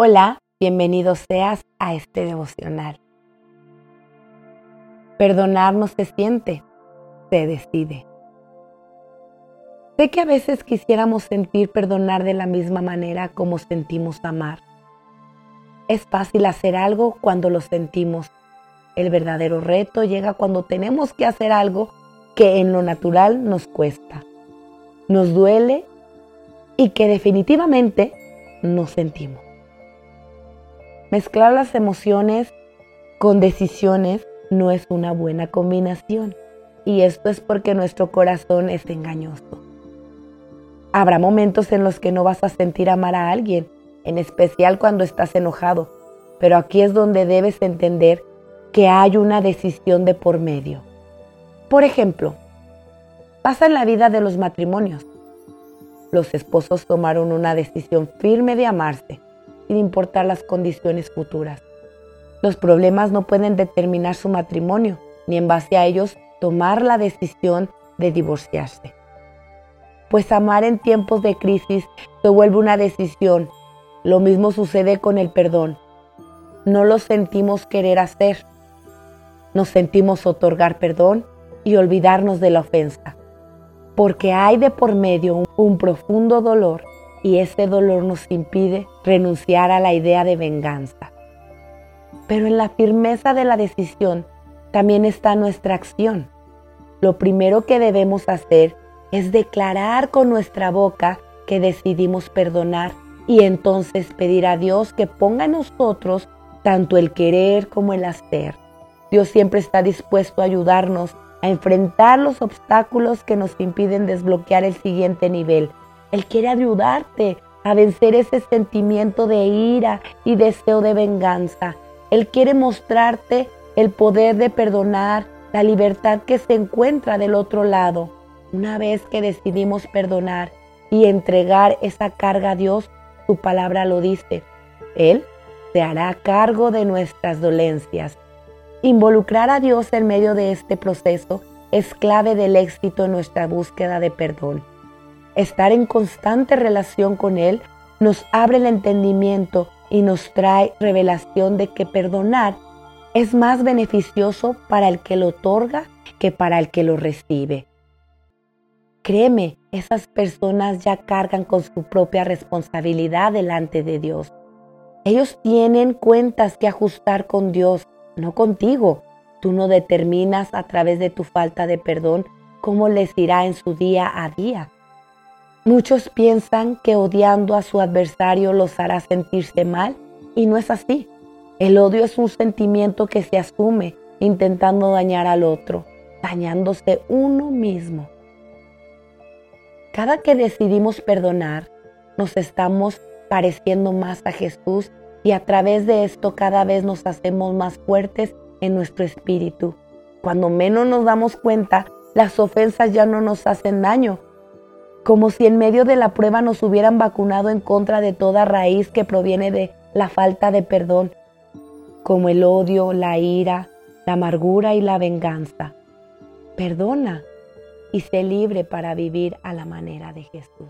Hola, bienvenido seas a este devocional. Perdonar no se siente, se decide. Sé que a veces quisiéramos sentir perdonar de la misma manera como sentimos amar. Es fácil hacer algo cuando lo sentimos. El verdadero reto llega cuando tenemos que hacer algo que en lo natural nos cuesta, nos duele y que definitivamente no sentimos. Mezclar las emociones con decisiones no es una buena combinación y esto es porque nuestro corazón es engañoso. Habrá momentos en los que no vas a sentir amar a alguien, en especial cuando estás enojado, pero aquí es donde debes entender que hay una decisión de por medio. Por ejemplo, pasa en la vida de los matrimonios. Los esposos tomaron una decisión firme de amarse sin importar las condiciones futuras. Los problemas no pueden determinar su matrimonio, ni en base a ellos tomar la decisión de divorciarse. Pues amar en tiempos de crisis se vuelve una decisión. Lo mismo sucede con el perdón. No lo sentimos querer hacer. Nos sentimos otorgar perdón y olvidarnos de la ofensa. Porque hay de por medio un, profundo dolor y ese dolor nos impide renunciar a la idea de venganza. Pero en la firmeza de la decisión también está nuestra acción. Lo primero que debemos hacer es declarar con nuestra boca que decidimos perdonar y entonces pedir a Dios que ponga en nosotros tanto el querer como el hacer. Dios siempre está dispuesto a ayudarnos a enfrentar los obstáculos que nos impiden desbloquear el siguiente nivel, él quiere ayudarte a vencer ese sentimiento de ira y deseo de venganza. Él quiere mostrarte el poder de perdonar, la libertad que se encuentra del otro lado. Una vez que decidimos perdonar y entregar esa carga a Dios, su palabra lo dice. Él se hará cargo de nuestras dolencias. Involucrar a Dios en medio de este proceso es clave del éxito en nuestra búsqueda de perdón. Estar en constante relación con Él nos abre el entendimiento y nos trae revelación de que perdonar es más beneficioso para el que lo otorga que para el que lo recibe. Créeme, esas personas ya cargan con su propia responsabilidad delante de Dios. Ellos tienen cuentas que ajustar con Dios, no contigo. Tú no determinas a través de tu falta de perdón cómo les irá en su día a día. Muchos piensan que odiando a su adversario los hará sentirse mal y no es así. El odio es un sentimiento que se asume intentando dañar al otro, dañándose uno mismo. Cada que decidimos perdonar, nos estamos pareciendo más a Jesús y a través de esto cada vez nos hacemos más fuertes en nuestro espíritu. Cuando menos nos damos cuenta, las ofensas ya no nos hacen daño, como si en medio de la prueba nos hubieran vacunado en contra de toda raíz que proviene de la falta de perdón, como el odio, la ira, la amargura y la venganza. Perdona y sé libre para vivir a la manera de Jesús.